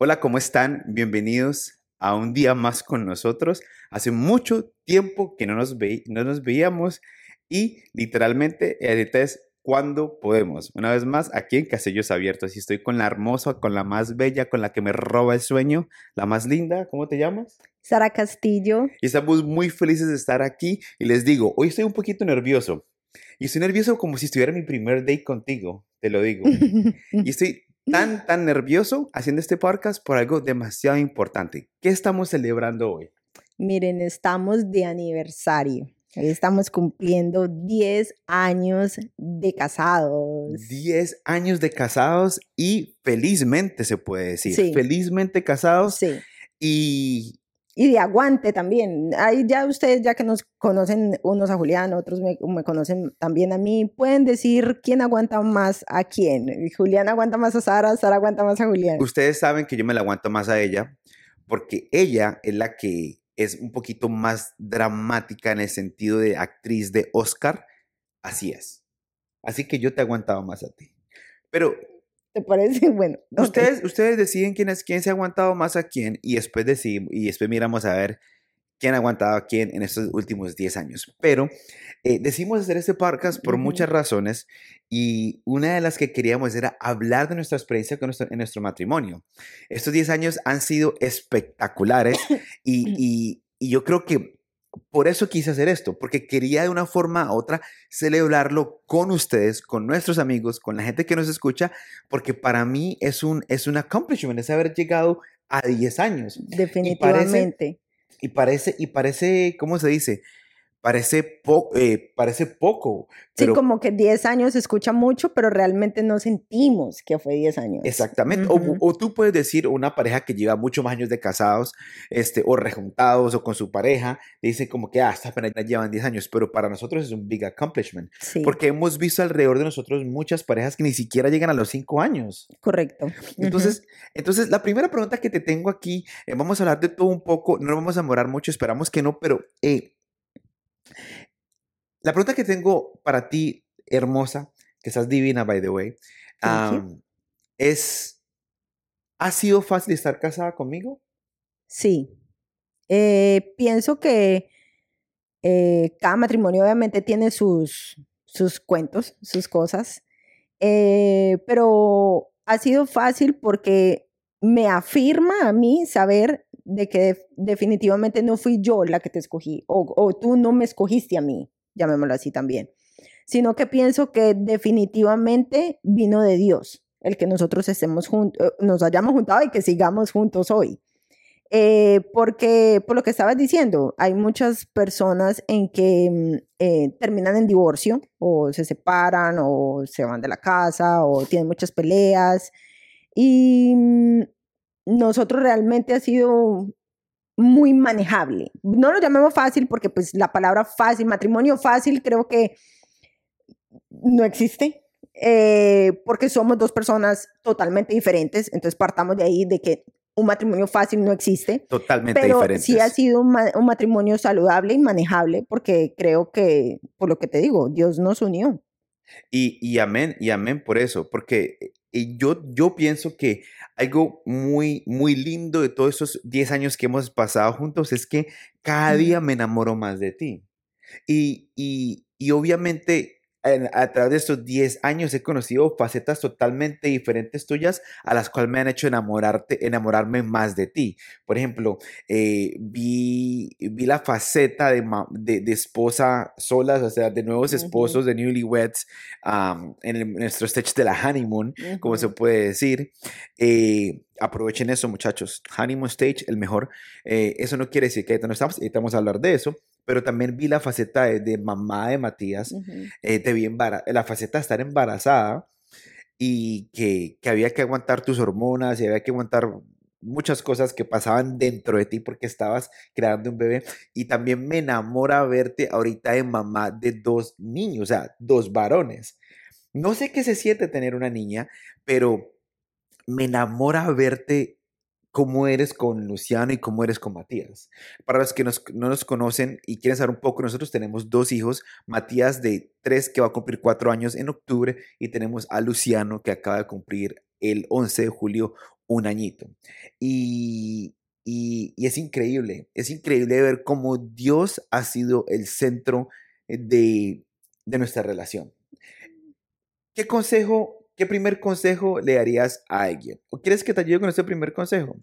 Hola, ¿cómo están? Bienvenidos a un día más con nosotros. Hace mucho tiempo que no nos, no nos veíamos y literalmente ahorita es cuando podemos. Una vez más, aquí en Casellos Abiertos. Y estoy con la hermosa, con la más bella, con la que me roba el sueño, la más linda. ¿Cómo te llamas? Sara Castillo. Y estamos muy felices de estar aquí. Y les digo, hoy estoy un poquito nervioso. Y estoy nervioso como si estuviera mi primer date contigo, te lo digo. y estoy tan, tan nervioso haciendo este podcast por algo demasiado importante. ¿Qué estamos celebrando hoy? Miren, estamos de aniversario. Hoy estamos cumpliendo 10 años de casados. 10 años de casados y felizmente se puede decir. Sí. Felizmente casados. Sí. Y y de aguante también. Ahí ya ustedes, ya que nos conocen unos a Julián, otros me, me, conocen también a mí, pueden decir quién aguanta más a quién. Julián aguanta más a Sara, Sara aguanta más a Julián. Ustedes saben que yo me la aguanto más a ella porque ella es la que es un poquito más dramática en el sentido de actriz de Oscar. Así es. Así que yo te aguantaba más a ti. Pero ¿Te parece? Bueno. Ustedes, ustedes deciden quién, es, quién se ha aguantado más a quién y después, decidimos, y después miramos a ver quién ha aguantado a quién en estos últimos 10 años. Pero eh, decidimos hacer este podcast por muchas razones y una de las que queríamos era hablar de nuestra experiencia con nuestro, en nuestro matrimonio. Estos 10 años han sido espectaculares y, y, y yo creo que por eso quise hacer esto, porque quería de una forma u otra celebrarlo con ustedes, con nuestros amigos, con la gente que nos escucha, porque para mí es un, es un accomplishment, es haber llegado a 10 años. Definitivamente. Y parece, y parece, y parece ¿cómo se dice? Parece, po eh, parece poco. Pero... Sí, como que 10 años se escucha mucho, pero realmente no sentimos que fue 10 años. Exactamente. Uh -huh. o, o, tú puedes decir una pareja que lleva muchos más años de casados, este, o rejuntados, o con su pareja, dice como que, ah, estas llevan 10 años, pero para nosotros es un big accomplishment. Sí. Porque hemos visto alrededor de nosotros muchas parejas que ni siquiera llegan a los 5 años. Correcto. Entonces, uh -huh. entonces, la primera pregunta que te tengo aquí, eh, vamos a hablar de todo un poco, no nos vamos a demorar mucho, esperamos que no, pero... Eh, la pregunta que tengo para ti, hermosa, que estás divina, by the way, um, es, ¿ha sido fácil estar casada conmigo? Sí. Eh, pienso que eh, cada matrimonio obviamente tiene sus, sus cuentos, sus cosas, eh, pero ha sido fácil porque me afirma a mí saber de que de, definitivamente no fui yo la que te escogí o, o tú no me escogiste a mí llamémoslo así también, sino que pienso que definitivamente vino de Dios el que nosotros estemos juntos, eh, nos hayamos juntado y que sigamos juntos hoy. Eh, porque, por lo que estabas diciendo, hay muchas personas en que mm, eh, terminan en divorcio o se separan o se van de la casa o tienen muchas peleas. Y mm, nosotros realmente ha sido muy manejable. No lo llamemos fácil porque pues la palabra fácil, matrimonio fácil creo que no existe. Eh, porque somos dos personas totalmente diferentes, entonces partamos de ahí de que un matrimonio fácil no existe. Totalmente pero diferente. Sí ha sido un, ma un, matrimonio saludable y manejable porque creo que, por lo que te digo, Dios nos unió. Y, y amén, y amén por eso, porque y yo, yo pienso que algo muy, muy lindo de todos esos 10 años que hemos pasado juntos es que cada día me enamoro más de ti. Y, y, y obviamente a través de estos 10 años he conocido facetas totalmente diferentes tuyas a las cuales me han hecho enamorarte, enamorarme más de ti. Por ejemplo, eh, vi, vi la faceta de, de, de, esposa solas, o sea, de nuevos esposos, uh -huh. de newlyweds, um, en, el, en, nuestro stage de la honeymoon, uh -huh. como se puede decir. Eh, aprovechen eso, muchachos. Honeymoon stage, el mejor. Eh, eso no quiere decir que ahorita no estamos, ahorita vamos a hablar de eso, pero también vi la faceta de, de mamá de Matías, uh -huh. eh, te vi la faceta de estar embarazada y que, que, había que aguantar tus hormonas y había que aguantar muchas cosas que pasaban dentro de ti porque estabas creando un bebé y también me enamora verte ahorita de mamá de dos niños, o sea, dos varones. No sé qué se siente tener una niña, pero me enamora verte cómo eres con Luciano y cómo eres con Matías. Para los que nos, no nos conocen y quieren saber un poco, nosotros tenemos dos hijos, Matías de tres que va a cumplir cuatro años en octubre y tenemos a Luciano que acaba de cumplir el 11 de julio un añito. Y, y, y, es increíble, es increíble ver cómo Dios ha sido el centro de, de nuestra relación. ¿Qué consejo, qué primer consejo le darías a alguien? ¿O quieres que te ayude con este primer consejo?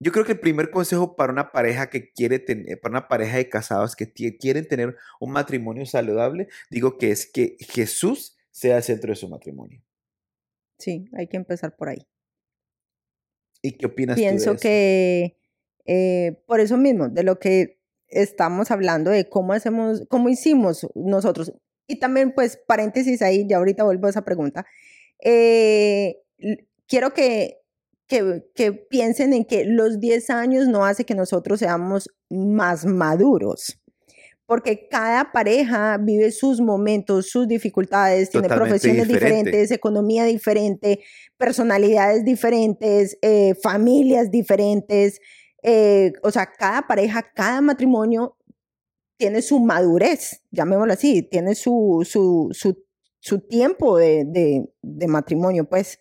Yo creo que el primer consejo para una pareja que quiere tener, para una pareja de casados que quieren tener un matrimonio saludable, digo que es que Jesús sea el centro de su matrimonio. Sí, hay que empezar por ahí. ¿Y qué opinas Pienso tú de eso? que eh, por eso mismo, de lo que estamos hablando, de cómo hacemos, cómo hicimos nosotros. Y también, pues, paréntesis ahí, ya ahorita vuelvo a esa pregunta. Eh, quiero que, que, que, piensen en que los 10 años no hace que nosotros seamos más maduros porque cada pareja vive sus momentos, sus dificultades, tiene profesiones diferente. diferentes, economía diferente, personalidades diferentes, eh, familias diferentes. Eh, o sea, cada pareja, cada matrimonio tiene su madurez, llamémoslo así, tiene su, su, su, su tiempo de, de, de, matrimonio, pues.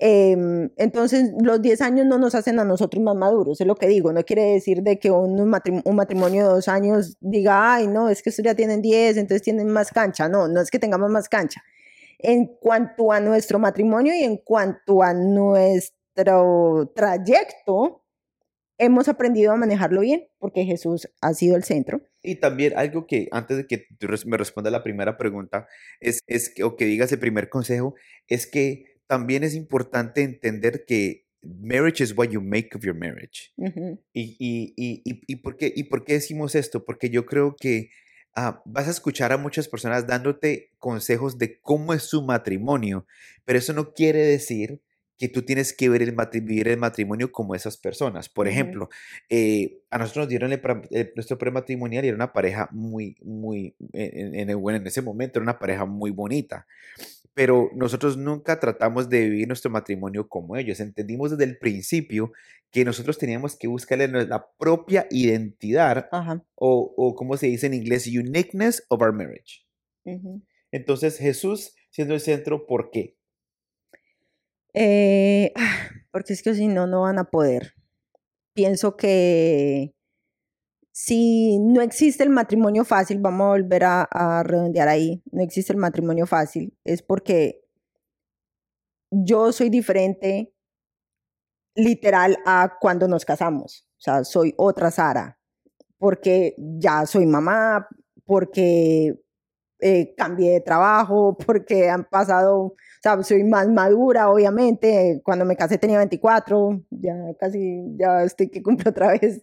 Eh, entonces, los 10 años no nos hacen a nosotros más maduros, es lo que digo. No quiere decir de que un un matrimonio de dos años diga, ay, no, es que ustedes ya tienen 10, entonces tienen más cancha. No, no es que tengamos más cancha. En cuanto a nuestro matrimonio y en cuanto a nuestro trayecto, hemos aprendido a manejarlo bien, porque Jesús ha sido el centro. Y también algo que antes de que me responda la primera pregunta, es, es que, o que digas el primer consejo, es que también es importante entender que marriage is what you make of your marriage. Uh -huh. y, y, y, y, por qué, ¿Y por qué decimos esto? Porque yo creo que uh, vas a escuchar a muchas personas dándote consejos de cómo es su matrimonio, pero eso no quiere decir que tú tienes que ver el vivir el matrimonio como esas personas. Por uh -huh. ejemplo, eh, a nosotros nos dieron el, el, nuestro prematrimonial y era una pareja muy, muy, en, en, bueno, en ese momento era una pareja muy bonita pero nosotros nunca tratamos de vivir nuestro matrimonio como ellos. Entendimos desde el principio que nosotros teníamos que buscarle la propia identidad o, o, como se dice en inglés, uniqueness of our marriage. Uh -huh. Entonces, Jesús siendo el centro, ¿por qué? Eh, porque es que si no, no van a poder. Pienso que si no existe el matrimonio fácil, vamos a volver a, a, redondear ahí, no existe el matrimonio fácil, es porque yo soy diferente literal a cuando nos casamos, o sea, soy otra Sara, porque ya soy mamá, porque eh, cambié de trabajo, porque han pasado, soy más madura, obviamente, cuando me casé tenía 24, ya casi, ya estoy que cumplo otra vez.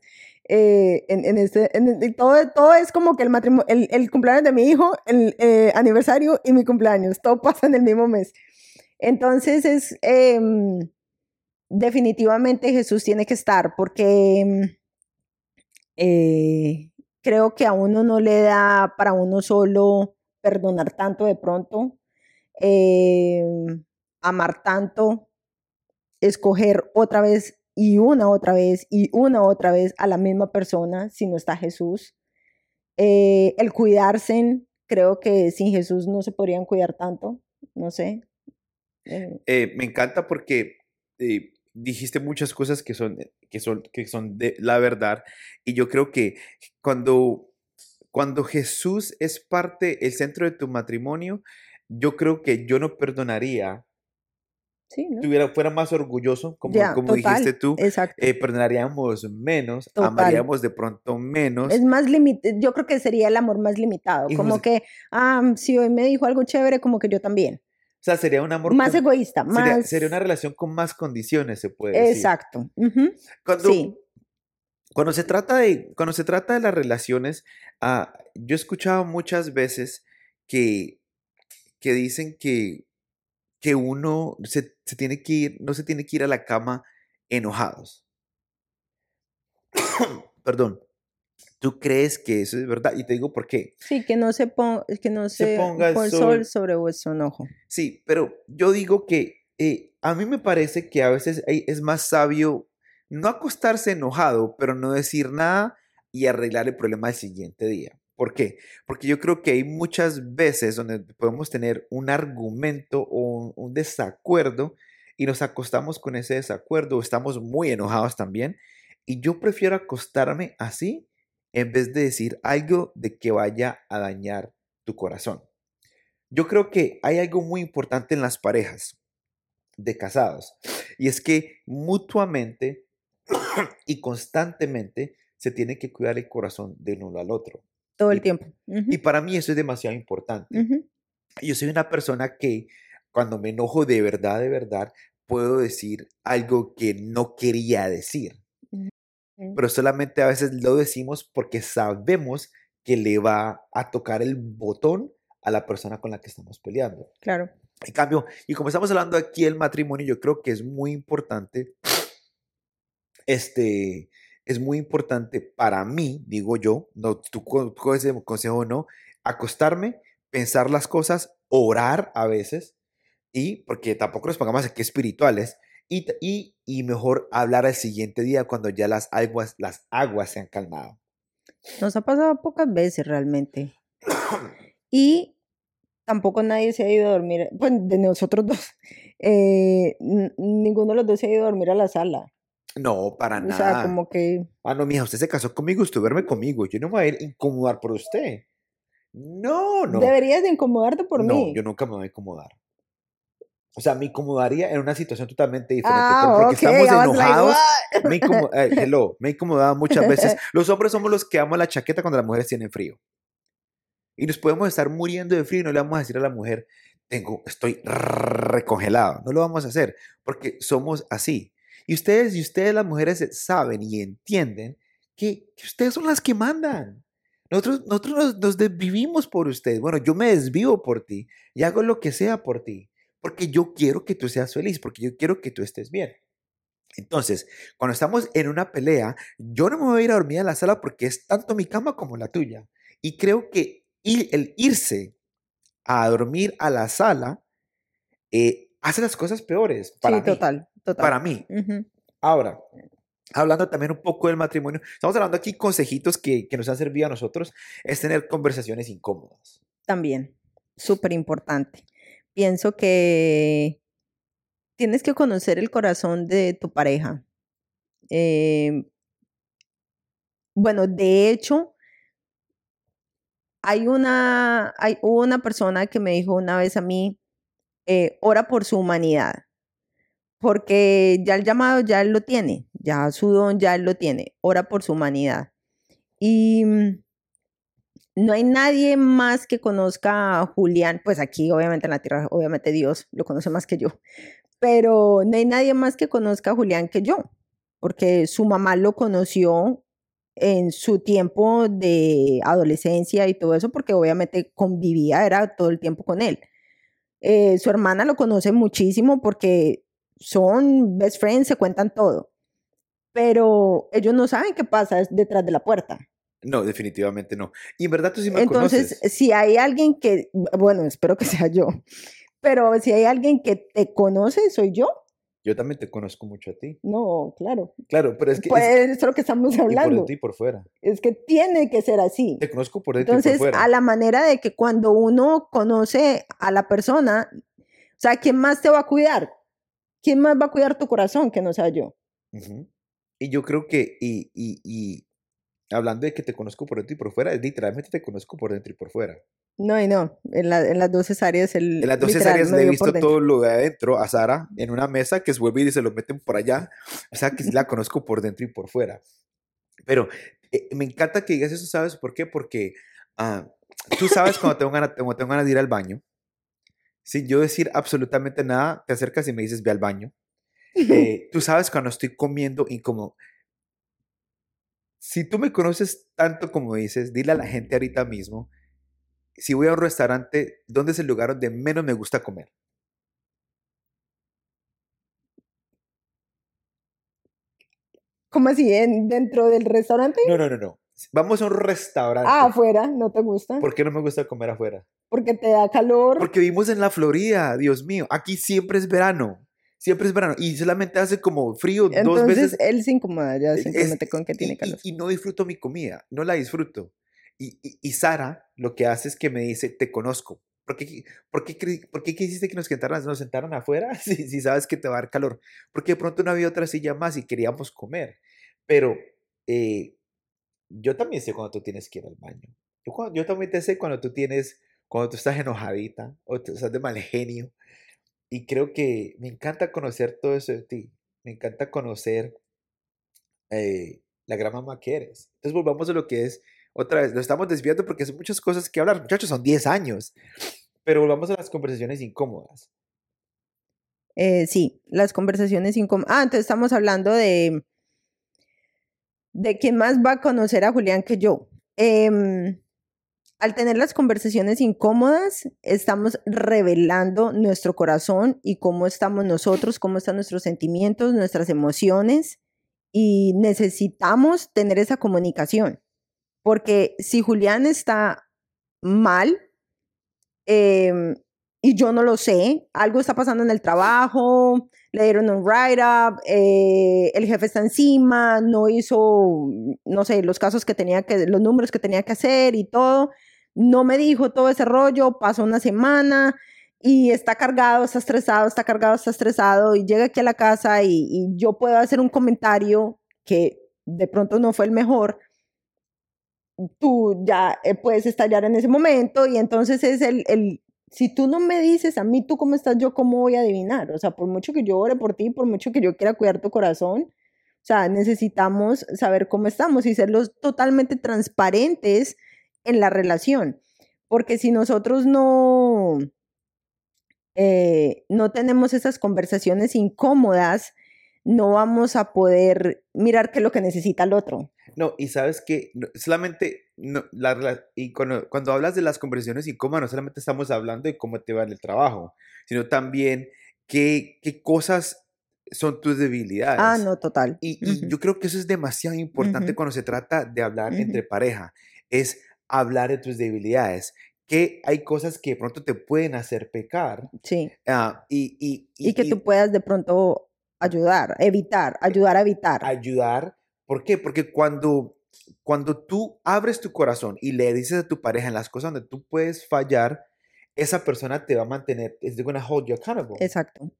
Eh, en, en, este, en, todo, todo es como que el, matrimonio, el, el cumpleaños de mi hijo, el eh, aniversario y mi cumpleaños, todo pasa en el mismo mes. Entonces es eh, definitivamente Jesús tiene que estar porque eh, creo que a uno no le da para uno solo perdonar tanto de pronto, eh, amar tanto, escoger otra vez y una otra vez y una otra vez a la misma persona si no está Jesús. Eh, el cuidarse, creo que sin Jesús no se podrían cuidar tanto, no sé. Eh. Eh, me encanta porque dijiste muchas cosas que son, que, son, que son de la verdad y yo creo que cuando, cuando Jesús es parte, el centro de tu matrimonio, yo creo que yo no perdonaría Sí, ¿no? tuviera, fuera más orgulloso, como, como total, dijiste tú, eh, perdonaríamos menos, Total. amaríamos de pronto menos. Es más limitado, yo creo que sería el amor más limitado, Y como que, ah, si hoy me dijo algo chévere, como que yo también. O sea, sería un amor Más con- egoísta, sería, más... sería una relación con más condiciones, se puede decir. Exacto. ujú, Cuando, Sí. cuando se trata de, cuando se trata de las relaciones, ah, yo he escuchado muchas veces que, que dicen que, que uno se, se tiene que ir, no se tiene que ir a la cama enojados. Perdón. ¿Tú crees que eso es verdad? Y te digo por qué. Sí, que no se, pon- que no Se se, ponga el sol. sol sobre vuestro enojo. Sí, pero yo digo que eh, a mí me parece que a veces es más sabio no acostarse enojado, pero no decir nada y arreglar el problema el siguiente día. ¿Por qué? Porque yo creo que hay muchas veces donde podemos tener un argumento o un, desacuerdo y nos acostamos con ese desacuerdo, estamos muy enojados también, y yo prefiero acostarme así en vez de decir algo de que vaya a dañar tu corazón. Yo creo que hay algo muy importante en las parejas de casados y es que mutuamente y constantemente se tiene que cuidar el corazón de uno al otro. Todo el tiempo. Y para mí eso es demasiado importante. Yo soy una persona que cuando me enojo de verdad, de verdad, puedo decir algo que no quería decir, pero solamente a veces lo decimos porque sabemos que le va a tocar el botón a la persona con la que estamos peleando. Claro. En cambio, y como estamos hablando aquí del matrimonio, yo creo que es muy importante, este, es muy importante para mí, digo yo, no, tú co- coges ese consejo o no, acostarme, pensar las cosas, orar a veces, y porque tampoco nos pongamos aquí espirituales, y, y, y mejor hablar al siguiente día cuando ya las aguas, las aguas se han calmado. Nos ha pasado pocas veces realmente. Y tampoco nadie se ha ido a dormir, pues de nosotros dos, eh, ninguno de los dos se ha ido a dormir a la sala. No, para O sea, nada. como que Ah, no, mija, usted se casó conmigo, usted duerme conmigo. Yo no me voy a ir a incomodar por usted. No, no. deberías de incomodarte por no, mí. yo nunca me voy a incomodar. O sea, me incomodaría en una situación totalmente diferente. Ah, porque ok, estamos like, enojados. "What?" me, incomo- eh, hello, me he incomodado muchas veces. Los hombres somos los que damos la chaqueta cuando las mujeres tienen frío. Y nos podemos estar muriendo de frío y no le vamos a decir a la mujer, tengo, estoy recongelado. No lo vamos a hacer porque somos así. Y ustedes y ustedes las mujeres saben y entienden que, que ustedes son las que mandan. Nosotros, nosotros nos, nos desvivimos por ustedes. Bueno, yo me desvivo por ti y hago lo que sea por ti. Porque yo quiero que tú seas feliz, porque yo quiero que tú estés bien. Entonces, cuando estamos en una pelea, yo no me voy a ir a dormir a la sala porque es tanto mi cama como la tuya. Y creo que ir- el irse a dormir a la sala eh, hace las cosas peores para sí, mí. total, total. Para mí. Ahora, hablando también un poco del matrimonio, estamos hablando aquí consejitos que, que nos han servido a nosotros, es tener conversaciones incómodas. También, súper importante. Pienso que tienes que conocer el corazón de tu pareja. Eh, bueno, de hecho, hay una, hay, una persona que me dijo una vez a mí, eh, ora por su humanidad, porque ya el llamado ya él lo tiene, ya su don ya él lo tiene, ora por su humanidad. Y mm, no hay nadie más que conozca a Julián, pues aquí obviamente en la tierra, obviamente Dios lo conoce más que yo, pero no hay nadie más que conozca a Julián que yo, porque su mamá lo conoció en su tiempo de adolescencia y todo eso, porque obviamente convivía, era todo el tiempo con él. Eh, su hermana lo conoce muchísimo porque son best friends, se cuentan todo, pero ellos no saben qué pasa detrás de la puerta. No, definitivamente no. Y en verdad tú sí me Entonces, conoces. si hay alguien que, bueno, espero que sea yo, pero si hay alguien que te conoce, soy yo. Yo también te conozco mucho a ti. No, claro. Claro, pero es que Pues es, es lo que estamos y por hablando. y por fuera. Es que tiene que ser así. Te conozco por dentro y Entonces, por fuera. a la manera de que cuando uno conoce a la persona, o sea, ¿quién más te va a cuidar? ¿Quién más va a cuidar tu corazón que no sea yo? Ujú. Y yo creo que, y, y, y hablando de que te conozco por dentro y por fuera, literalmente te conozco por dentro y por fuera. No, y no, en, la- en las dos áreas el En las dos literal, áreas me le he visto todo lo de adentro a Sara en una mesa que se vuelve y se lo meten por allá. O sea que la conozco por dentro y por fuera. Pero eh, me encanta que digas eso, ¿sabes por qué? Porque ah, tú sabes cuando tengo, ganas, cuando tengo ganas de ir al baño. Sin yo decir absolutamente nada, te acercas y me dices, ve al baño. Eh, tú sabes cuando estoy comiendo y como... Si tú me conoces tanto como dices, dile a la gente ahorita mismo, si voy a un restaurante, ¿dónde es el lugar donde menos me gusta comer? ¿Cómo así? ¿En- ¿Dentro del restaurante? No, no, no, no. Vamos a un restaurante. Ah, afuera, ¿no te gusta? ¿Por qué no me gusta comer afuera? Porque te da calor. Porque vivimos en la Florida, Dios mío. Aquí siempre es verano. Siempre es verano. Y solamente hace como frío dos Entonces veces. él se incomoda ya Es- simplemente con que tiene y- calor. Y, no disfruto mi comida, no la disfruto. Y, y, y Sara lo que hace es que me dice, te conozco. ¿Por qué, por qué, por qué quisiste que nos sentaran, nos sentaran afuera si, si, sabes que te va a dar calor? Porque de pronto no había otra silla más y queríamos comer. Pero eh, yo también sé cuando tú tienes que ir al baño. Yo, yo también te sé cuando tú tienes, cuando tú estás enojadita o estás de mal genio. Y creo que me encanta conocer todo eso de ti. Me encanta conocer eh, la gran mamá que eres. Entonces volvamos a lo que es, otra vez, lo estamos desviando porque son muchas cosas que hablar. Muchachos, son 10 años. Pero volvamos a las conversaciones incómodas. Eh, sí, las conversaciones incómodas. Ah, entonces estamos hablando de, de quién más va a conocer a Julián que yo. Em, al tener las conversaciones incómodas, estamos revelando nuestro corazón y cómo estamos nosotros, cómo están nuestros sentimientos, nuestras emociones y necesitamos tener esa comunicación. Porque si Julián está mal em, y yo no lo sé, algo está pasando en el trabajo, le dieron un write-up, eh, el jefe está encima, no hizo, no sé, los casos que tenía que, los números que tenía que hacer y todo, no me dijo todo ese rollo, pasó una semana y está cargado, está estresado, está cargado, está estresado y llega aquí a la casa y, yo puedo hacer un comentario que de pronto no fue el mejor, tú ya eh, puedes estallar en ese momento y entonces es el, el, si tú no me dices a mí tú cómo estás, yo cómo voy a adivinar, o sea, por mucho que yo ore por ti, por mucho que yo quiera cuidar tu corazón, o sea, necesitamos saber cómo estamos y serlos totalmente transparentes en la relación, porque si nosotros no, eh, no tenemos esas conversaciones incómodas, no vamos a poder mirar qué es lo que necesita el otro. No, y sabes que solamente, no, la, y cuando, cuando, hablas de las conversaciones incómodas, no solamente estamos hablando de cómo te va en el trabajo, sino también qué, qué cosas son tus debilidades. Ah, no, total. Y, y yo creo que eso es demasiado importante cuando se trata de hablar entre pareja, es hablar de tus debilidades que hay cosas que de pronto te pueden hacer pecar. Sí. Ah, y, y, y, que tú puedas de pronto ayudar, evitar, ayudar a evitar. Ayudar. ¿Por qué? Porque cuando, cuando tú abres tu corazón y le dices a tu pareja en las cosas donde tú puedes fallar, esa persona te va a mantener, es going to hold you accountable. Exacto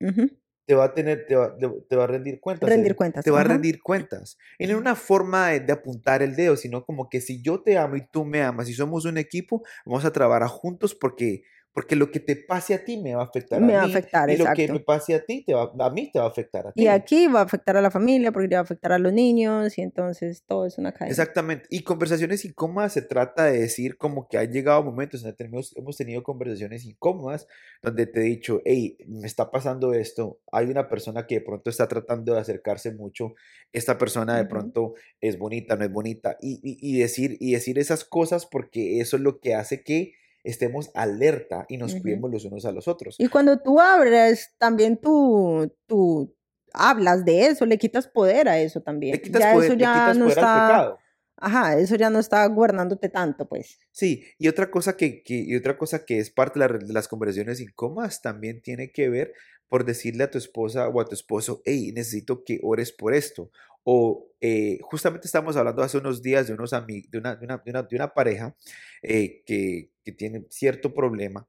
te va a tener, te va, te va a rendir cuentas. Rendir cuentas. Te va a rendir cuentas. Y no una forma de, de, apuntar el dedo, sino como que si yo te amo y tú me amas y somos un equipo, vamos a trabajar juntos porque porque lo que te pase a ti me va a afectar a mí. Me va a afectar, y lo que me pase a ti, te va, a mí te va a afectar a ti. Y aquí va a afectar a la familia, porque va a afectar a los niños, y entonces todo es una cadena. Exactamente. Y conversaciones incómodas se trata de decir como que han llegado momentos en tenemos, hemos tenido conversaciones incómodas donde te he dicho, hey, me está pasando esto, hay una persona que de pronto está tratando de acercarse mucho, esta persona de pronto es bonita, no es bonita, y, y, y, decir, y decir esas cosas porque eso es lo que hace que estemos alerta y nos cuidemos los unos a los otros. Y cuando tú abres, también tú, tú hablas de eso, le quitas poder a eso también. Le quitas poder, eso ya no está... al pecado. Ajá, eso ya no está gobernándote tanto, pues. Sí, y otra cosa que, que y otra cosa que es parte de, de, las conversaciones incómodas también tiene que ver por decirle a tu esposa o a tu esposo, hey, necesito que ores por esto. O eh, justamente estamos hablando hace unos días de, unos amigos, de, una, de, una, de, una, pareja eh, que, que, tiene cierto problema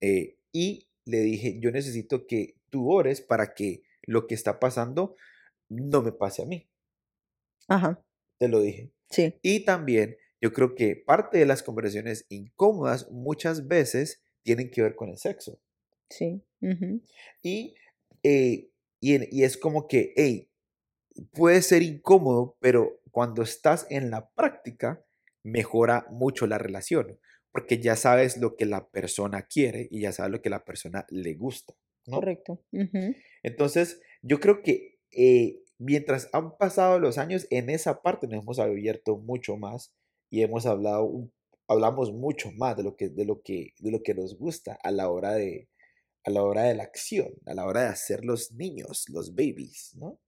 eh, y le dije, yo necesito que tú ores para que lo que está pasando no me pase a mí. Ajá. Te lo dije. Sí. Y también yo creo que parte de las conversaciones incómodas muchas veces tienen que ver con el sexo. Sí. y, y, y, es como que, hey, puede ser incómodo, pero cuando estás en la práctica, mejora mucho la relación, porque ya sabes lo que la persona quiere y ya sabes lo que la persona le gusta. Correcto. Entonces, yo creo que eh, mientras han pasado los años, en esa parte nos hemos abierto mucho más y hemos hablado, hablamos mucho más de lo que, de lo que, de lo que nos gusta a la hora de, a la hora de la acción, a la hora de hacer los niños, los babies, ¿no?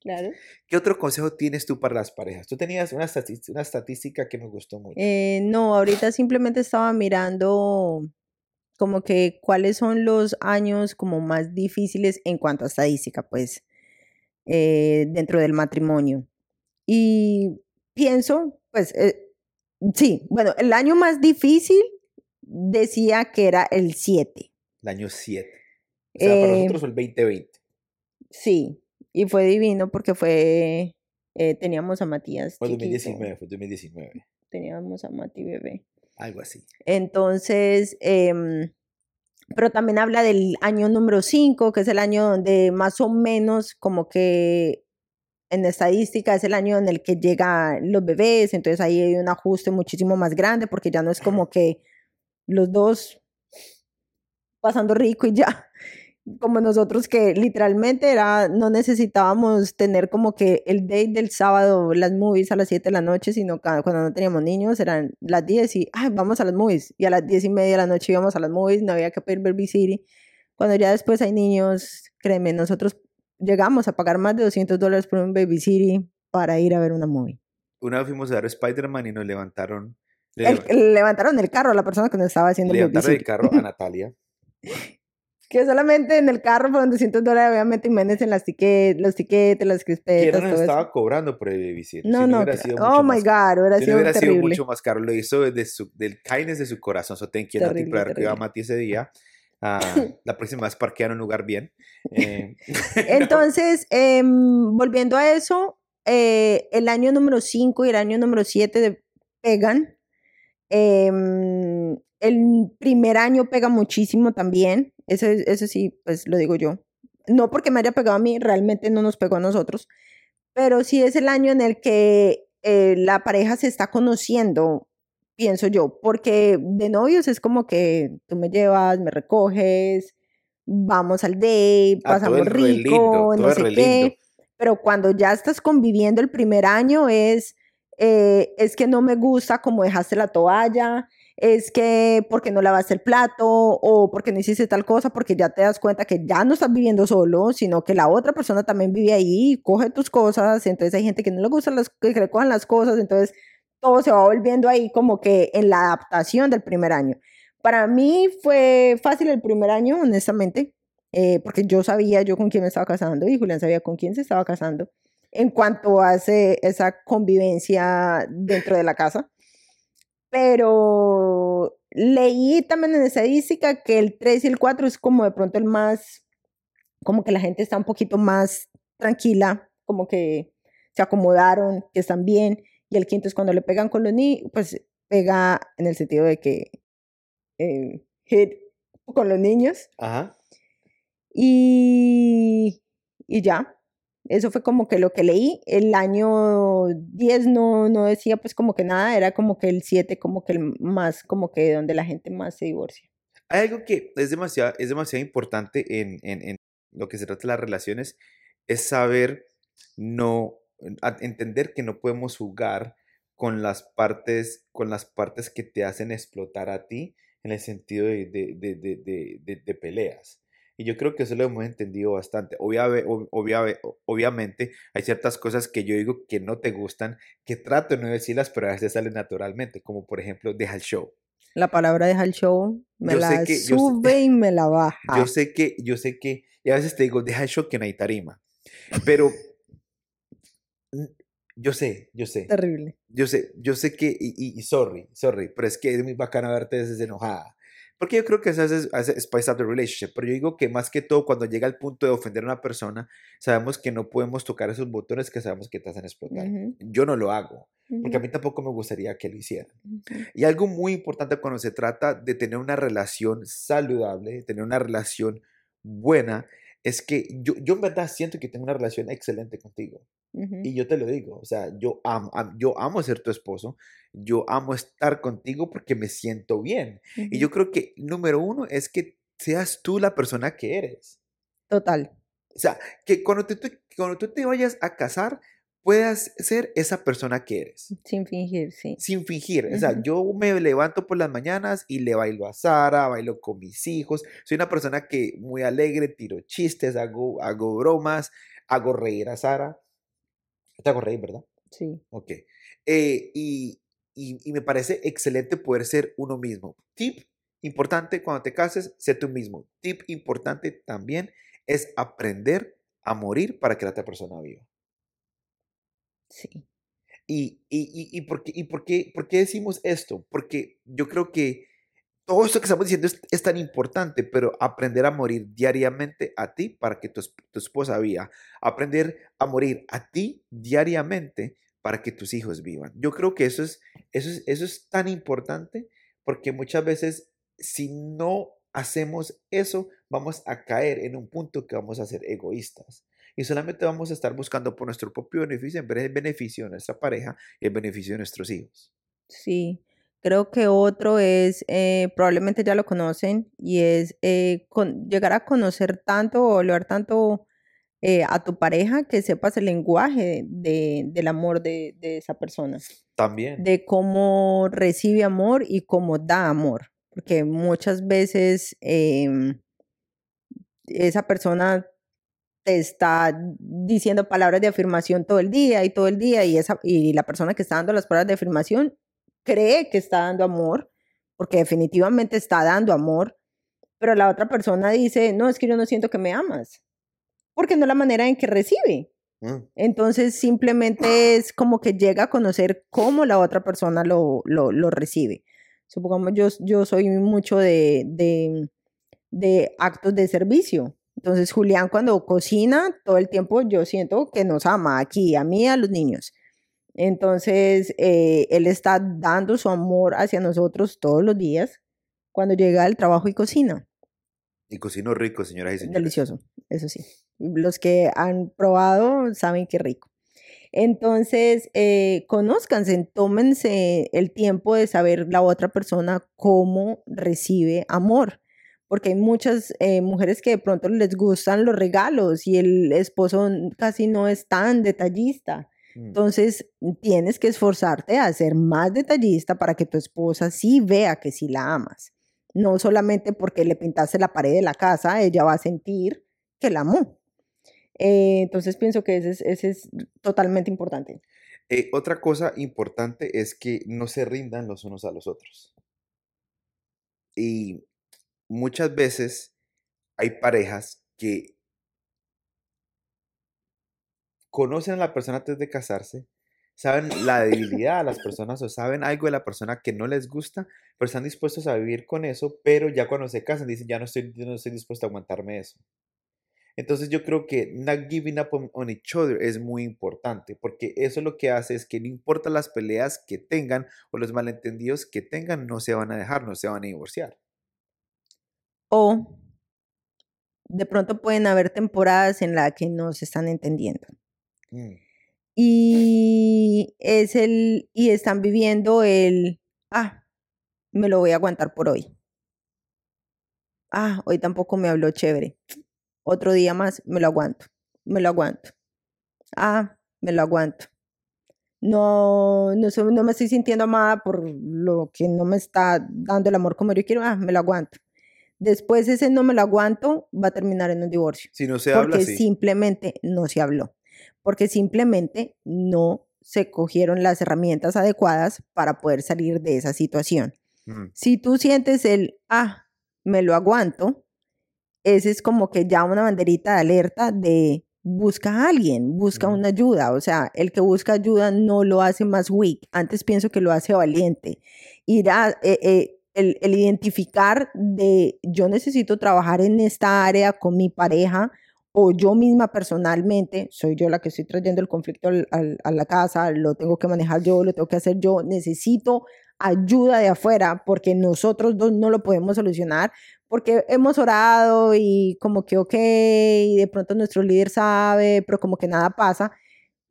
Claro. ¿Qué otro consejo tienes tú para las parejas? Tú tenías una, una estadística que me gustó mucho. Eh, no, ahorita simplemente estaba mirando como que cuáles son los años como más difíciles en cuanto a estadística, pues, eh, dentro del matrimonio. Y pienso, pues, eh, sí, bueno, el año más difícil decía que era el 7. El año 7. O sea, para Eh, nosotros el 2020. Sí, y fue divino porque fue, eh, teníamos a Matías. Fue chiquito, 2019, fue 2019. Teníamos a Mati bebé. Algo así. Entonces, em, pero también habla del año número 5, que es el año donde más o menos como que en estadística es el año en el que llegan los bebés, entonces ahí hay un ajuste muchísimo más grande porque ya no es como que los dos pasando rico y ya, como nosotros que literalmente era, no necesitábamos tener como que el date del sábado, las movies a las 7 de la noche, sino ca- cuando no teníamos niños eran las 10 y, ay, vamos a las movies, y a las 10 y media de la noche íbamos a las movies, no había que pedir Baby City. Cuando ya después hay niños, créeme, nosotros llegamos a pagar más de 200 dólares por un Baby City para ir a ver una movie. Una vez fuimos a ver Spider-Man y nos levantaron. Le, El- leva- le levantaron el carro a la persona que nos estaba haciendo el Baby levantaron el carro a Natalia. Que solamente en el carro fueron 200 dólares, obviamente, menos en las tickets, los tiquetes, las Que crispetas, no nos estaba cobrando por el babysitter. No, si no, hubiera cla- sido oh my God, hubiera si no sido hubiera sido terrible. mucho más caro. Lo hizo desde su, del kindness de su corazón. So, thank you, Nati, Terrible, por haber cuidado a. Mati ese día. Ah, la próxima vez parquear en un lugar bien. Eh, Entonces, em, volviendo a eso, eh, el año número 5 y el año número 7 pegan. El primer año pega muchísimo también. Eso, es- eso sí, pues lo digo yo. No porque me haya pegado a mí, realmente no nos pegó a nosotros. Pero sí es el año en el que eh, la pareja se está conociendo, pienso yo. Porque de novios es como que tú me llevas, me recoges, vamos al date, Ah, pasamos lindo, rico, no sé qué. Pero cuando ya estás conviviendo el primer año es, eh, es que no me gusta como dejaste la toalla, es que porque no lavaste el plato o porque no hiciste tal cosa, porque ya te das cuenta que ya no estás viviendo solo, sino que la otra persona también vive ahí, coge tus cosas, entonces hay gente que no le gusta las, que le cojan las cosas, entonces todo se va volviendo ahí como que en la adaptación del primer año. Para mí fue fácil el primer año, honestamente, eh, porque yo sabía yo con quién me estaba casando y Julián sabía con quién se estaba casando en cuanto a ese- esa convivencia dentro de la casa. Pero leí también en estadística que el 3 y el 4 es como de pronto el más, como que la gente está un poquito más tranquila, como que se acomodaron, que están bien. Y el quinto es cuando le pegan con los niños, pues pega en el sentido de que eh, hit con los niños. Ajá. Y, y ya, eso fue como que lo que leí. El año 10 no, no decía pues como que nada, era como que el 7 como que el más, como que donde la gente más se divorcia. Hay algo que es demasiado, es demasiado importante en, en- lo que se trata de las relaciones, es saber no, entender que no podemos jugar con las partes, con las partes que te hacen explotar a ti en el sentido de- de- de- de peleas. Y yo creo que eso lo hemos entendido bastante. Obviabe- ob- obviabe- obviamente hay ciertas cosas que yo digo que no te gustan, que trato de no decirlas, pero a veces salen naturalmente, como por ejemplo, deja el show. La palabra deja el show, me Yo la que- yo sé- sube y me la baja. Yo sé que, yo sé que, y a veces te digo, deja el show que no hay tarima. Pero yo sé, yo sé, Terrible. yo sé, yo sé que, y, y- y sorry, sorry, pero es que es muy bacano verte desde enojada. Porque yo creo que eso hace, hace spice up the relationship. Pero yo digo que más que todo, cuando llega el punto de ofender a una persona, sabemos que no podemos tocar esos botones que sabemos que te hacen explotar. Yo no lo hago, porque a mí tampoco me gustaría que lo hicieran. Y algo muy importante cuando se trata de tener una relación saludable, de tener una relación buena, es que yo, yo en verdad siento que tengo una relación excelente contigo. Ujú. Y yo te lo digo, o sea, yo amo, am- yo amo ser tu esposo, yo amo estar contigo porque me siento bien. Y yo creo que número uno es que seas tú la persona que eres. Total. O sea, que cuando, te- tú- cuando tú te vayas a casar, puedas ser esa persona que eres Sin fingir, sí. sin fingir. O sea, yo me levanto por las mañanas y le bailo a Sara, bailo con mis hijos. Soy una persona que muy alegre, tiro chistes, hago, hago bromas, hago reír a Sara. Te hago reír, ¿verdad? Sí. Ok. Eh, y, y- y me parece excelente poder ser uno mismo. Tip importante cuando te cases, sé tú mismo. Tip importante también es aprender a morir para que la otra persona viva. Sí. ¿Y, y, y, y por, qué, y por, qué, por qué decimos esto? Porque yo creo que todo esto que estamos diciendo es, tan importante, pero aprender a morir diariamente a ti para que tu, esposa viva. Aprender a morir a ti diariamente para que tus hijos vivan. Yo creo que eso es, eso es, eso es tan importante porque muchas veces si no hacemos eso, vamos a caer en un punto que vamos a ser egoístas. Y solamente vamos a estar buscando por nuestro propio beneficio en vez del beneficio de nuestra pareja y el beneficio de nuestros hijos. Sí, Creo que otro es, eh, probablemente ya lo conocen, y es eh, llegar a conocer tanto o leer tanto eh, a tu pareja que sepas el lenguaje de, del amor de, de, esa persona. También. De cómo recibe amor y cómo da amor. Porque muchas veces em, esa persona te está diciendo palabras de afirmación todo el día y todo el día y, esa, y la persona que está dando las palabras de afirmación cree que está dando amor, porque definitivamente está dando amor, pero la otra persona dice, no, es que yo no siento que me amas, porque no es la manera en que recibe. Mm. Entonces simplemente es como que llega a conocer cómo la otra persona lo, lo, recibe. Supongamos, yo, yo soy mucho de, de, de actos de servicio. Entonces Julián cuando cocina, todo el tiempo yo siento que nos ama aquí, a mí, a los niños. Entonces, eh, Él está dando su amor hacia nosotros todos los días cuando llega al trabajo y cocina. Y cocino rico, señoras y señores. Delicioso, eso sí. Los que han probado saben qué rico. Entonces, eh, conózcanse, tómense el tiempo de saber la otra persona cómo recibe amor. Porque hay muchas eh, mujeres que de pronto les gustan los regalos y el esposo casi no es tan detallista. Mm. Entonces, tienes que esforzarte a ser más detallista para que tu esposa sí vea que sí la amas. No solamente porque le pintaste la pared de la casa, ella va a sentir que la amó. Eh, entonces, pienso que ese es, totalmente importante. Eh, otra cosa importante es que no se rindan los unos a los otros. Y muchas veces hay parejas que conocen a la persona antes de casarse, saben la debilidad de las personas o saben algo de la persona que no les gusta, pero están dispuestos a vivir con eso, pero ya cuando se casan dicen, ya no estoy, no estoy dispuesto a aguantarme eso. Entonces yo creo que not giving up on, each other es muy importante, porque eso lo que hace es que no importa las peleas que tengan o los malentendidos que tengan, no se van a dejar, no se van a divorciar. O de pronto pueden haber temporadas en las que no se están entendiendo. Mm. Y es el, y están viviendo el, ah, me lo voy a aguantar por hoy. Ah, hoy tampoco me habló chévere. Otro día más, me lo aguanto, me lo aguanto. Ah, me lo aguanto. No, no, no me estoy sintiendo amada por lo que no me está dando el amor como yo quiero. Ah, me lo aguanto. Después ese no me lo aguanto va a terminar en un divorcio. Si no se habla, Porque simplemente no se habló porque simplemente no se cogieron las herramientas adecuadas para poder salir de esa situación. Si tú sientes el, ah, me lo aguanto, ese es como que ya una banderita de alerta de busca a alguien, busca una ayuda. O sea, el que busca ayuda no lo hace más weak, antes pienso que lo hace valiente. Ir a, eh, eh, el, el identificar de yo necesito trabajar en esta área con mi pareja o yo misma personalmente, soy yo la que estoy trayendo el conflicto a la casa, lo tengo que manejar yo, lo tengo que hacer yo, necesito ayuda de afuera porque nosotros dos no lo podemos solucionar porque hemos orado y como que ok, y de pronto nuestro líder sabe, pero como que nada pasa,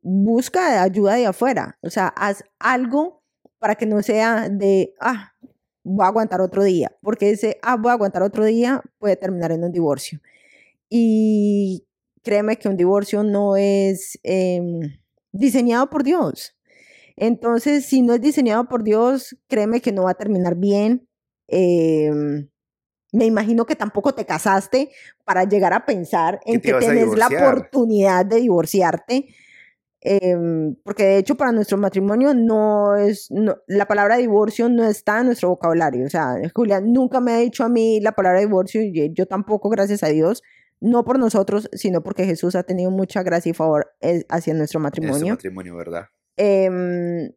busca ayuda de afuera, o sea, haz algo para que no sea de, ah, voy a aguantar otro día, porque ese, ah, voy a aguantar otro día puede terminar en un divorcio. Y créeme que un divorcio no es em, diseñado por Dios. Entonces, si no es diseñado por Dios, créeme que no va a terminar bien. Em, me imagino que tampoco te casaste para llegar a pensar en que tienes la oportunidad de divorciarte. Em, porque de hecho para nuestro matrimonio no es, la palabra divorcio no está en nuestro vocabulario. O sea, Julia nunca me ha dicho a mí la palabra divorcio y yo tampoco, gracias a Dios no por nosotros, sino porque Jesús ha tenido mucha gracia y favor eh, hacia nuestro matrimonio. matrimonio, ¿verdad? Em,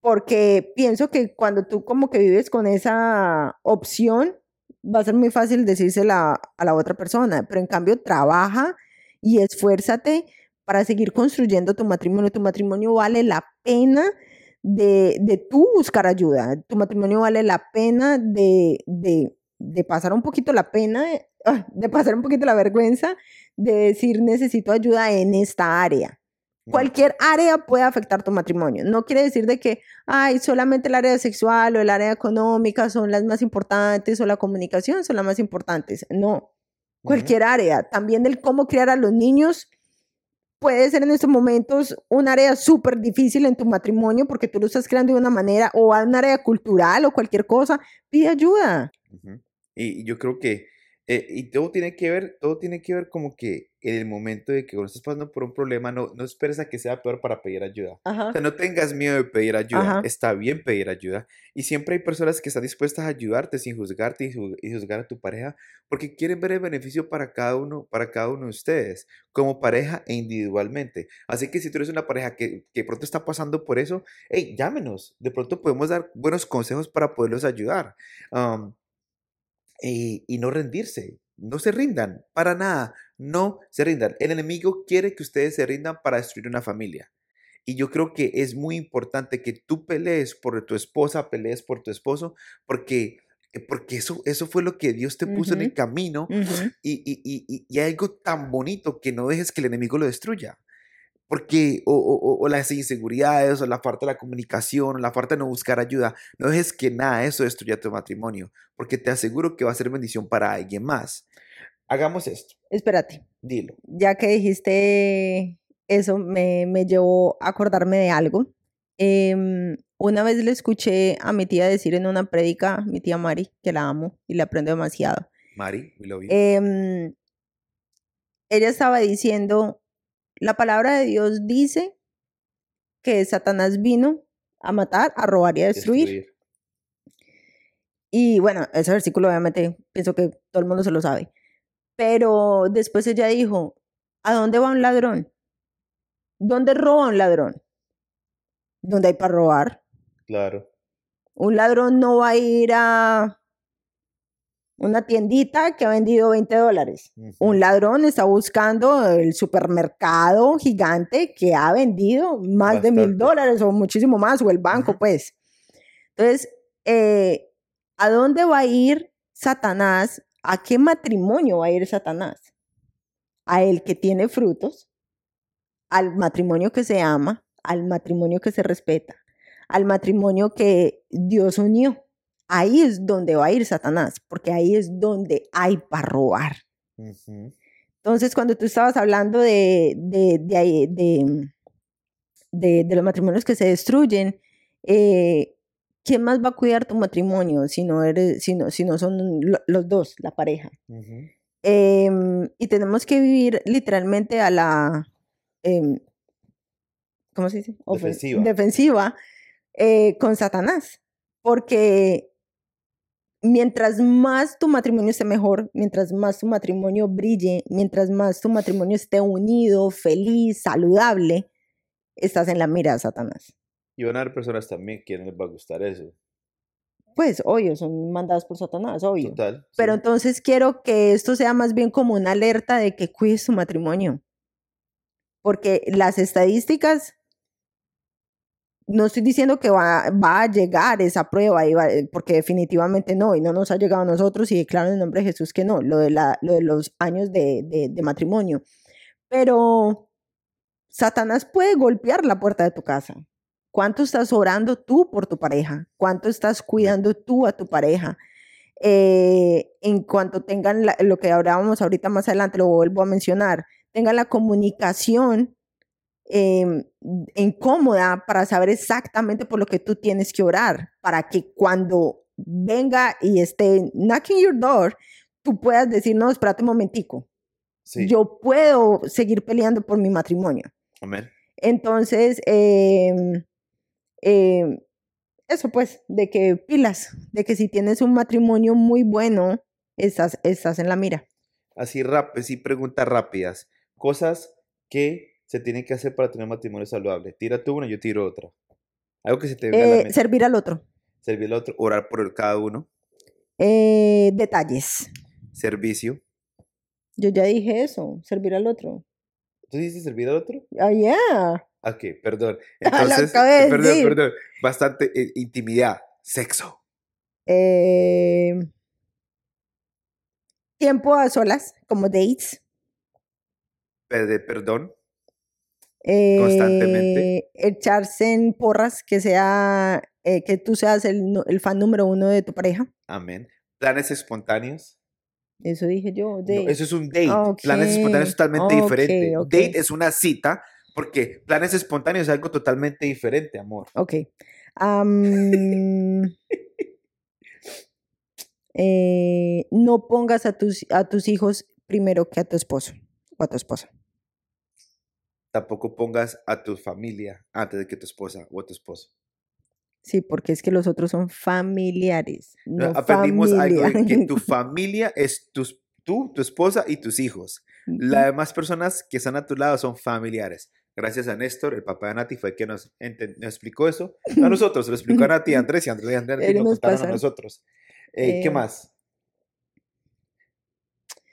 porque pienso que cuando tú como que vives con esa opción, va a ser muy fácil decírsela a la otra persona, pero en cambio trabaja y esfuérzate para seguir construyendo tu matrimonio. Tu matrimonio vale la pena de, de tú buscar ayuda. Tu matrimonio vale la pena de, de, de pasar un poquito la pena, de pasar un poquito la vergüenza, de decir necesito ayuda en esta área. Cualquier área puede afectar tu matrimonio. No quiere decir de que, ay, solamente el área sexual o el área económica son las más importantes o la comunicación son las más importantes. No, cualquier área. También del cómo criar a los niños puede ser en estos momentos un área súper difícil en tu matrimonio porque tú lo estás creando de una manera o a un área cultural o cualquier cosa. Pide ayuda. Y yo creo que eh, y todo tiene que ver, todo tiene que ver como que en el momento de que cuando estás pasando por un problema, no, no esperes a que sea peor para pedir ayuda. O sea, no tengas miedo de pedir ayuda. Está bien pedir ayuda. Y siempre hay personas que están dispuestas a ayudarte sin juzgarte y, juzgar a tu pareja porque quieren ver el beneficio para cada uno, para cada uno de ustedes, como pareja e individualmente. Así que si tú eres una pareja que, que pronto está pasando por eso, hey, llámenos. De pronto podemos dar buenos consejos para poderlos ayudar. Eh, y no rendirse. No se rindan, para nada, no se rindan. El enemigo quiere que ustedes se rindan para destruir una familia. Y yo creo que es muy importante que tú pelees por tu esposa, pelees por tu esposo, porque, eh, porque eso, eso fue lo que Dios te puso en el camino y, y, y, y, algo tan bonito que no dejes que el enemigo lo destruya porque o, las inseguridades o la falta de la comunicación o la falta de no buscar ayuda, no dejes que nada de eso destruya tu matrimonio, porque te aseguro que va a ser bendición para alguien más. Hagamos esto. Espérate. Dilo. Ya que dijiste eso, me, me llevó a acordarme de algo. Em, una vez le escuché a mi tía decir en una prédica, mi tía Mari, que la amo y la aprendo demasiado. Mari, we love you. Em, ella estaba diciendo la palabra de Dios dice que Satanás vino a matar, a robar y a destruir. Y bueno, ese versículo obviamente pienso que todo el mundo se lo sabe. Pero después ella dijo, ¿a dónde va un ladrón? ¿Dónde roba un ladrón? ¿Dónde hay para robar? Claro. Un ladrón no va a ir a una tiendita que ha vendido 20 dólares. Un ladrón está buscando el supermercado gigante que ha vendido más de mil dólares o muchísimo más, o el banco, pues. Entonces, eh, ¿a dónde va a ir Satanás? ¿A qué matrimonio va a ir Satanás? A el que tiene frutos, al matrimonio que se ama, al matrimonio que se respeta, al matrimonio que Dios unió ahí es donde va a ir Satanás, porque ahí es donde hay para robar. Entonces, cuando tú estabas hablando de, de, de, de, los matrimonios que se destruyen, eh, ¿quién más va a cuidar tu matrimonio si no, eres, si no, si no son los dos, la pareja? Em, y tenemos que vivir literalmente a la, em, ¿cómo se dice? Defensiva. Defensiva eh, con Satanás, porque mientras más tu matrimonio esté mejor, mientras más tu matrimonio brille, mientras más tu matrimonio esté unido, feliz, saludable, estás en la mira de Satanás. Y van a haber personas también que no les va a gustar eso. Pues, obvio, son mandadas por Satanás, obvio. Total. Pero entonces quiero que esto sea más bien como una alerta de que cuides tu matrimonio. Porque las estadísticas no estoy diciendo que va, va, a llegar esa prueba, porque definitivamente no, y no nos ha llegado a nosotros, y declaro en el nombre de Jesús que no, lo de, la, los años de, de, matrimonio. Pero Satanás puede golpear la puerta de tu casa. ¿Cuánto estás orando tú por tu pareja? ¿Cuánto estás cuidando tú a tu pareja? Eh, en cuanto tengan lo que hablábamos ahorita más adelante, lo vuelvo a mencionar, tengan la comunicación eh, incómoda para saber exactamente por lo que tú tienes que orar, para que cuando venga y esté knocking your door, tú puedas decir, no, espérate un momentico. Yo puedo seguir peleando por mi matrimonio. Amén. Entonces, em, em, eso pues, de que pilas, de que si tienes un matrimonio muy bueno, estás, estás en la mira. Así, rap, así preguntas rápidas. Cosas que se tiene que hacer para tener un matrimonio saludable? Tira tú una, yo tiro otra. Algo que se te venga a la Eh, mente. servir al otro. Servir al otro, orar por cada uno. Eh, detalles. Servicio. Yo ya dije eso, servir al otro. ¿Tú dices servir al otro? Ah, yeah. Ok, perdón. Lo Entonces, de perdón, decir. perdón. Bastante eh, intimidad. Sexo. Eh, tiempo a solas, como dates. Perde- Constantemente. Eh, echarse en porras, que sea, eh, que tú seas el, el fan número uno de tu pareja. Amén. Planes espontáneos. Eso dije yo. No, eso es un date. Planes espontáneos es totalmente diferente. Date es una cita porque planes espontáneos es algo totalmente diferente, amor. Ok. Eh, no pongas a tus, a tus hijos primero que a tu esposo o a tu esposa. Tampoco pongas a tu familia antes de que tu esposa o tu esposo. Sí, porque es que los otros son familiares. No Aprendimos algo de familia. que tu familia es tus, tú, tu esposa y tus hijos. Las demás personas que están a tu lado son familiares. Gracias a Néstor, el papá de Nati, fue el que nos, explicó eso. A nosotros, lo explicó a Nati y a Andrés y Andrés y Andrés Él nos contaron a nosotros. Eh, ¿Qué Eh, más?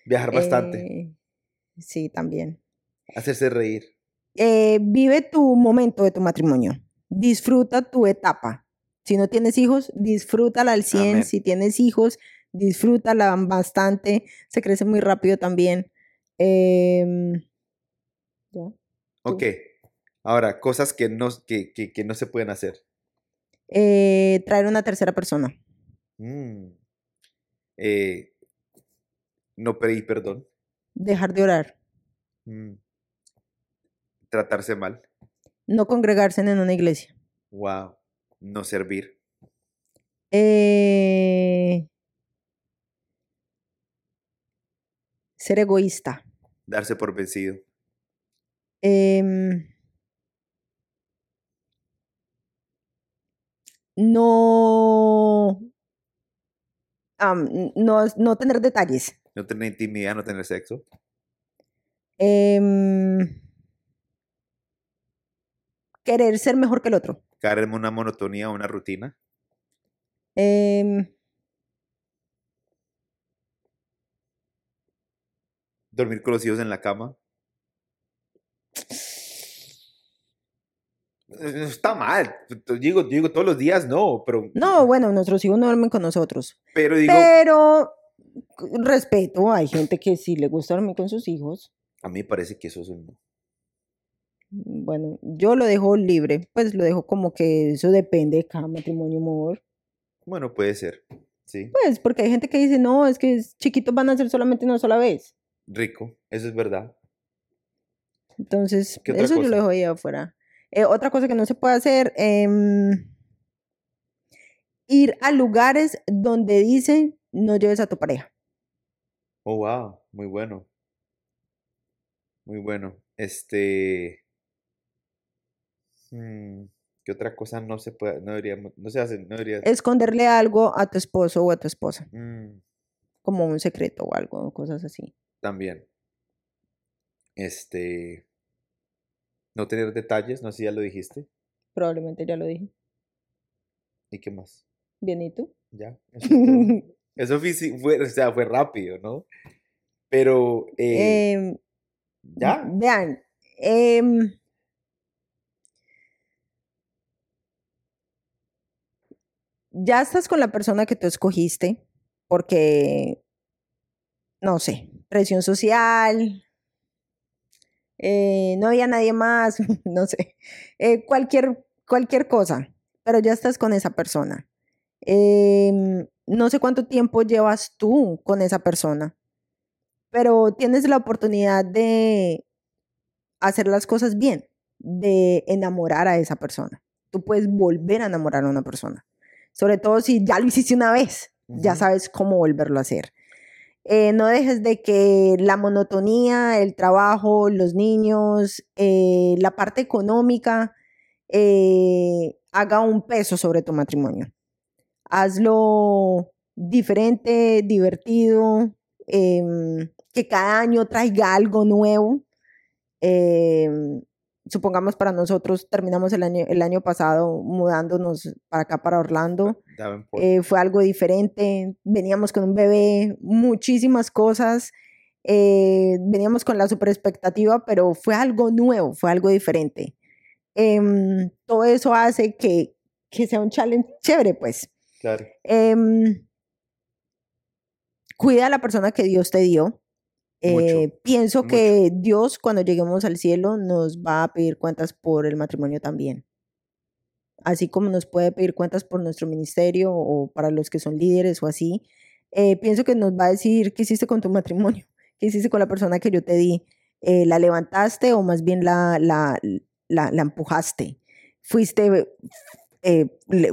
Viajar bastante, Eh, sí, también. hacerse reír. Eh, vive tu momento de tu matrimonio. Disfruta tu etapa. Si no tienes hijos, disfrútala al 100. Amén. Si tienes hijos, disfrútala bastante. Se crece muy rápido también. Em, ¿ya? Ok. Ahora, cosas que no, que, que, que no se pueden hacer. Eh, traer una tercera persona. Mm. Eh, no pedir perdón. Dejar de orar. Mm. Tratarse mal. No congregarse en una iglesia. Wow. No servir. Eh, ser egoísta. Darse por vencido. Em, no, no, no tener detalles. No tener intimidad, no tener sexo. Em, querer ser mejor que el otro. Caer en una monotonía o una rutina. Em, Dormir con los hijos en la cama. Eh, Está mal. Digo, digo todos los días no, pero, no, bueno, nuestros hijos no duermen con nosotros. pero digo, Pero respeto, hay gente que sí le gusta dormir con sus hijos. a mí me parece que eso es un. Bueno, yo lo dejo libre, pues lo dejo como que eso depende de cada matrimonio, amor. Bueno, puede ser. Sí. Pues porque hay gente que dice, no, es que chiquitos van a ser solamente una sola vez. Rico. Eso es verdad. Entonces, ¿Qué otra eso yo lo dejo ahí afuera. Eh, otra cosa que no se puede hacer, em, ir a lugares donde dicen no lleves a tu pareja. Oh, wow. Muy bueno. Muy bueno. Este. Hmm, ¿Qué otra cosa no se puede, no deberíamos, no se hace, no debería. Esconderle algo a tu esposo o a tu esposa, Mm, como un secreto o algo, cosas así. también. Este. No tener detalles, no sé si ya lo dijiste. Probablemente ya lo dije. ¿Y qué más? Bien, ¿y tú? Ya. Eso, es todo. Eso fue, sí, fue- o sea, fue rápido, ¿no? Pero. eh, Em, ya. Vean, em, ya estás con la persona que tú escogiste porque, no sé, presión social, eh, no había nadie más, no sé, eh, cualquier, cualquier cosa, pero ya estás con esa persona. Em, no sé cuánto tiempo llevas tú con esa persona, pero tienes la oportunidad de hacer las cosas bien, de enamorar a esa persona. Tú puedes volver a enamorar a una persona, sobre todo si ya lo hiciste una vez, ya sabes cómo volverlo a hacer. Eh, no dejes de que la monotonía, el trabajo, los niños, eh, la parte económica eh, haga un peso sobre tu matrimonio. Hazlo diferente, divertido, em, que cada año traiga algo nuevo. Supongamos para nosotros, terminamos el año, el año pasado mudándonos para acá, para Orlando. Eh, fue algo diferente, veníamos con un bebé, muchísimas cosas, eh, veníamos con la super expectativa, pero fue algo nuevo, fue algo diferente. Em, todo eso hace que, que, sea un challenge chévere, pues. Claro. Em, cuida a la persona que Dios te dio. Eh, pienso que Dios cuando lleguemos al cielo nos va a pedir cuentas por el matrimonio también. Así como nos puede pedir cuentas por nuestro ministerio o para los que son líderes o así. Eh, pienso que nos va a decir qué hiciste con tu matrimonio, qué hiciste con la persona que yo te di. Eh, ¿La levantaste o más bien la, la, la, la empujaste? ¿Fuiste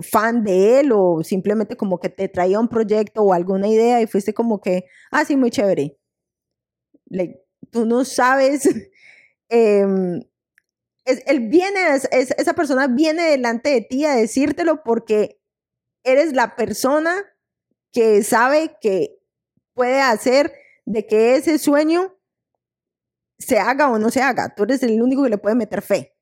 fan de él o simplemente como que te traía un proyecto o alguna idea y fuiste como que, ah, sí, muy chévere, tú no sabes, em, él viene, esa persona viene delante de ti a decírtelo porque eres la persona que sabe que puede hacer de que ese sueño se haga o no se haga. Tú eres el único que le puede meter fe,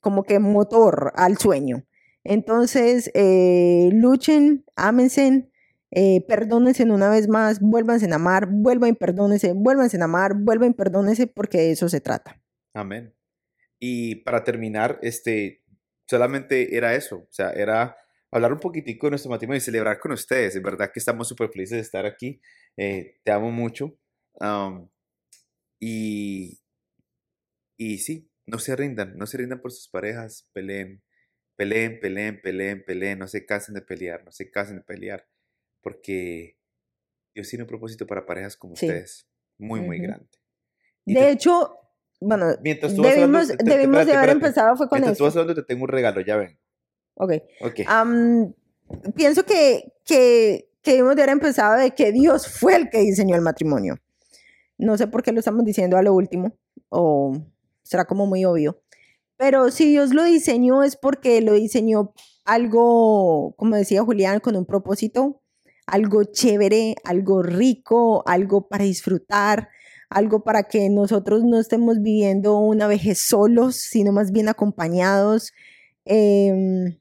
como que motor al sueño. Entonces, eh, luchen, ámense, eh, perdónense una vez más, vuélvanse a amar, vuelvan y perdónense, vuélvanse a amar, vuelvan y perdónense, porque de eso se trata. Amén. Y para terminar, este, solamente era eso, o sea, era hablar un poquitico de nuestro matrimonio y celebrar con ustedes. Es verdad que estamos súper felices de estar aquí. Eh, te amo mucho. y, y sí, no se rindan, no se rindan por sus parejas, peleen, peleen, peleen, peleen, peleen, no se casen de pelear, no se casen de pelear porque Dios tiene un propósito para parejas como ustedes, muy, muy grande. de hecho, bueno, debimos, debimos de haber empezado fue con Mientras tú vas hablando, te tengo un regalo, ya ven. Ok. okay. pienso que, que, que debimos de haber empezado de que Dios fue el que diseñó el matrimonio. No sé por qué lo estamos diciendo a lo último, o será como muy obvio. Pero si Dios lo diseñó es porque lo diseñó algo, como decía Julián, con un propósito, algo chévere, algo rico, algo para disfrutar, algo para que nosotros no estemos viviendo una vejez solos, sino más bien acompañados. Em,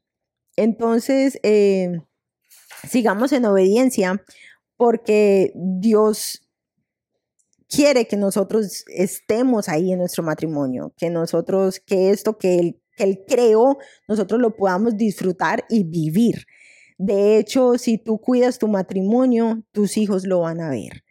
entonces, em, sigamos en obediencia porque Dios quiere que nosotros estemos ahí en nuestro matrimonio, que nosotros, que esto que Él, que él creó, nosotros lo podamos disfrutar y vivir. De hecho, si tú cuidas tu matrimonio, tus hijos lo van a ver,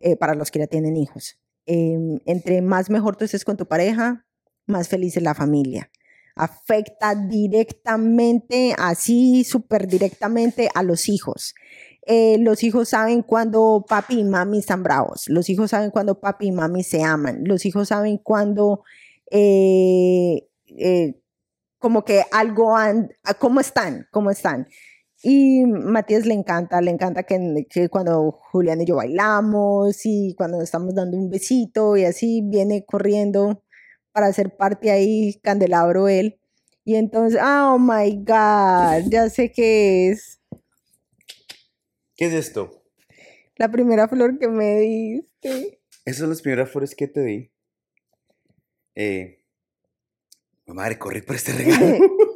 eh, para los que ya tienen hijos. Em, entre más mejor tú estés con tu pareja, más feliz es la familia. Afecta directamente, así súper directamente a los hijos. Eh, los hijos saben cuando papi y mami están bravos. Los hijos saben cuando papi y mami se aman. Los hijos saben cuando eh, como que algo, ¿cómo están? ¿Cómo están? Y Matías le encanta, le encanta que, que, cuando Julián y yo bailamos y cuando estamos dando un besito y así viene corriendo para hacer parte ahí, candelabro él. Y entonces, oh my God, ya sé qué es. ¿Qué es esto? La primera flor que me diste. Esas son las primeras flores que te di. Eh, corrí por este regalo.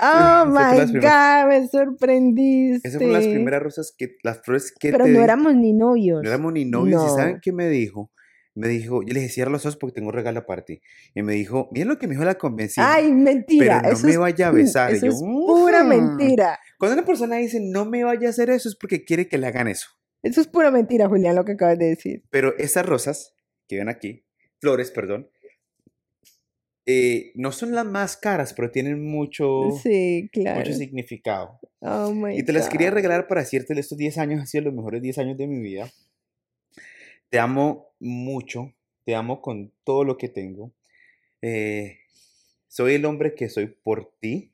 Oh my God, me sorprendiste. Esas fueron las primeras rosas que, las flores que Pero no éramos ni novios. No éramos ni novios. ¿Y saben qué me dijo? Me dijo, yo le dije, cierra los ojos porque tengo un regalo aparte. Y me dijo, mira lo que me dijo la convención. Ay, mentira. Pero no me vaya a besar. Eso es pura mentira. Cuando una persona dice, no me vaya a hacer eso, es porque quiere que le hagan eso. Eso es pura mentira, Julián, lo que acabas de decir. Pero esas rosas que ven aquí, flores, perdón, eh, no son las más caras, pero tienen mucho, sí, claro. mucho significado. Oh y te las quería regalar para decirte, estos 10 años han sido los mejores 10 años de mi vida. Te amo mucho, te amo con todo lo que tengo. Eh, soy el hombre que soy por ti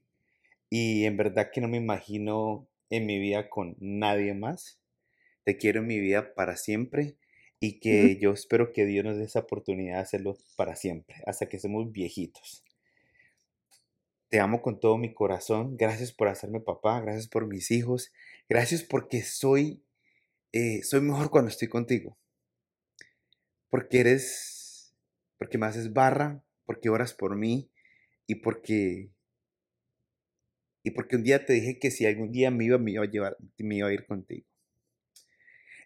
y en verdad que no me imagino en mi vida con nadie más. Te quiero en mi vida para siempre y que yo espero que Dios nos dé esa oportunidad de hacerlo para siempre, hasta que somos viejitos. Te amo con todo mi corazón. Gracias por hacerme papá. Gracias por mis hijos. Gracias porque soy, eh, soy mejor cuando estoy contigo. Porque eres, porque me haces barra, porque oras por mí y porque y porque un día te dije que si algún día me iba, me iba a llevar, me iba a ir contigo.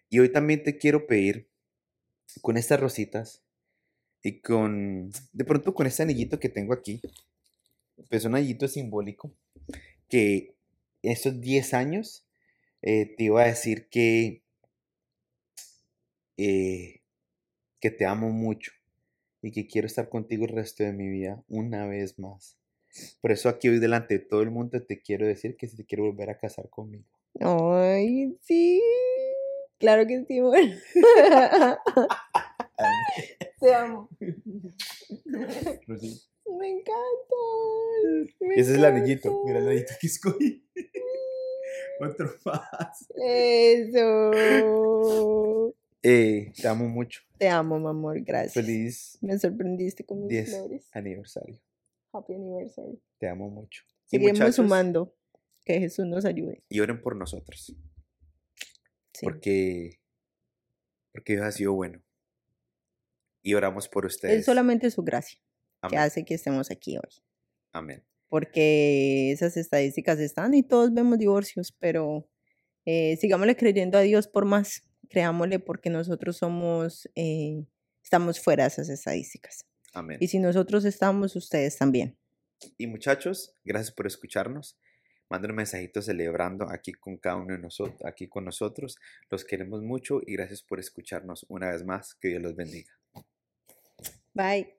Y hoy también te quiero pedir con estas rositas y con, de pronto con este anillito que tengo aquí, pues un anillito simbólico, que estos 10 años eh, te iba a decir que, eh, que te amo mucho y que quiero estar contigo el resto de mi vida una vez más. Por eso aquí hoy delante de todo el mundo te quiero decir que si te quiero volver a casar conmigo. Ay, sí. Claro que sí, bueno. Te amo. Me encanta. Ese es el anillito. Mira el anillito que escogí. Otro más. Eso. Eh, te amo mucho. Te amo, mi amor. Gracias. Feliz Me sorprendiste con mis 10 flores. aniversario. Happy anniversary. Te amo mucho. Seguimos sumando. Que Jesús nos ayude. Y oren por nosotros. Sí. Porque, porque Dios ha sido bueno. Y oramos por ustedes. Es solamente su gracia que Amén. hace que estemos aquí hoy. Amén. Porque esas estadísticas están y todos vemos divorcios, pero eh, sigámosle creyendo a Dios por más. Creámosle porque nosotros somos, eh, estamos fuera de esas estadísticas. Amén. Y si nosotros estamos, ustedes también. Y muchachos, gracias por escucharnos. Manden un mensajito celebrando aquí con cada uno de nosotros, aquí con nosotros. Los queremos mucho y gracias por escucharnos una vez más. Que Dios los bendiga. Bye.